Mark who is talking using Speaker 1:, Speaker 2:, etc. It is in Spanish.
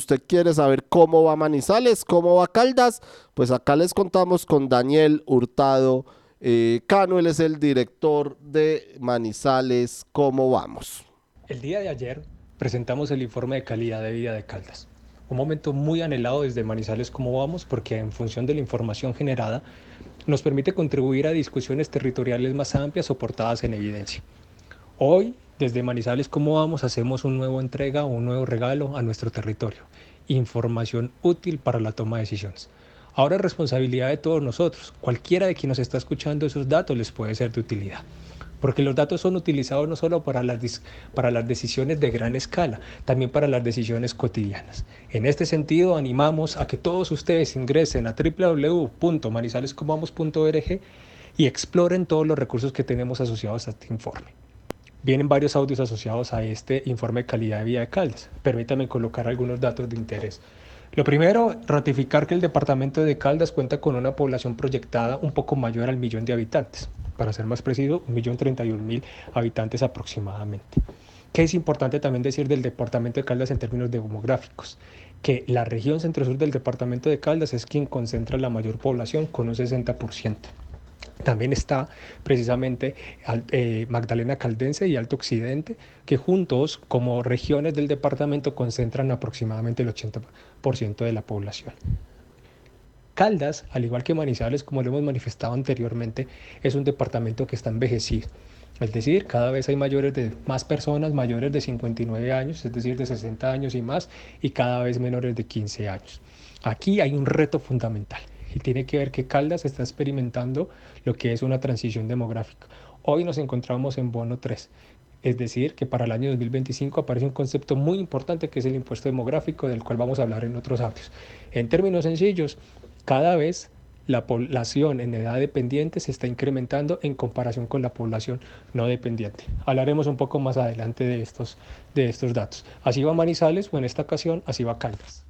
Speaker 1: usted quiere saber cómo va Manizales, cómo va Caldas, pues acá les contamos con Daniel Hurtado eh, es el director de Manizales, ¿cómo vamos?
Speaker 2: El día de ayer presentamos el informe de calidad de vida de Caldas. Un momento muy anhelado desde Manizales, ¿cómo vamos? Porque en función de la información generada nos permite contribuir a discusiones territoriales más amplias soportadas en evidencia. Hoy, desde Manizales, ¿cómo vamos? Hacemos una nueva entrega o un nuevo regalo a nuestro territorio. Información útil para la toma de decisiones. Ahora es responsabilidad de todos nosotros. Cualquiera de quien nos está escuchando esos datos les puede ser de utilidad. Porque los datos son utilizados no solo para las, para las decisiones de gran escala, también para las decisiones cotidianas. En este sentido, animamos a que todos ustedes ingresen a www.manizalescomamos.org y exploren todos los recursos que tenemos asociados a este informe. Vienen varios audios asociados a este informe de calidad de vida de Caldas. Permítanme colocar algunos datos de interés. Lo primero, ratificar que el departamento de Caldas cuenta con una población proyectada un poco mayor al millón de habitantes. Para ser más preciso, un millón treinta y mil habitantes aproximadamente. ¿Qué es importante también decir del departamento de Caldas en términos demográficos? Que la región centro-sur del departamento de Caldas es quien concentra la mayor población con un 60%. También está precisamente eh, Magdalena Caldense y Alto Occidente, que juntos como regiones del departamento concentran aproximadamente el 80% de la población. Caldas, al igual que Manizales, como lo hemos manifestado anteriormente, es un departamento que está envejecido. Es decir, cada vez hay mayores de más personas mayores de 59 años, es decir, de 60 años y más, y cada vez menores de 15 años. Aquí hay un reto fundamental y tiene que ver que Caldas está experimentando lo que es una transición demográfica. Hoy nos encontramos en bono 3, es decir, que para el año 2025 aparece un concepto muy importante que es el impuesto demográfico, del cual vamos a hablar en otros audios. En términos sencillos, cada vez la población en edad dependiente se está incrementando en comparación con la población no dependiente. Hablaremos un poco más adelante de estos, de estos datos. Así va Manizales o en esta ocasión así va Caldas.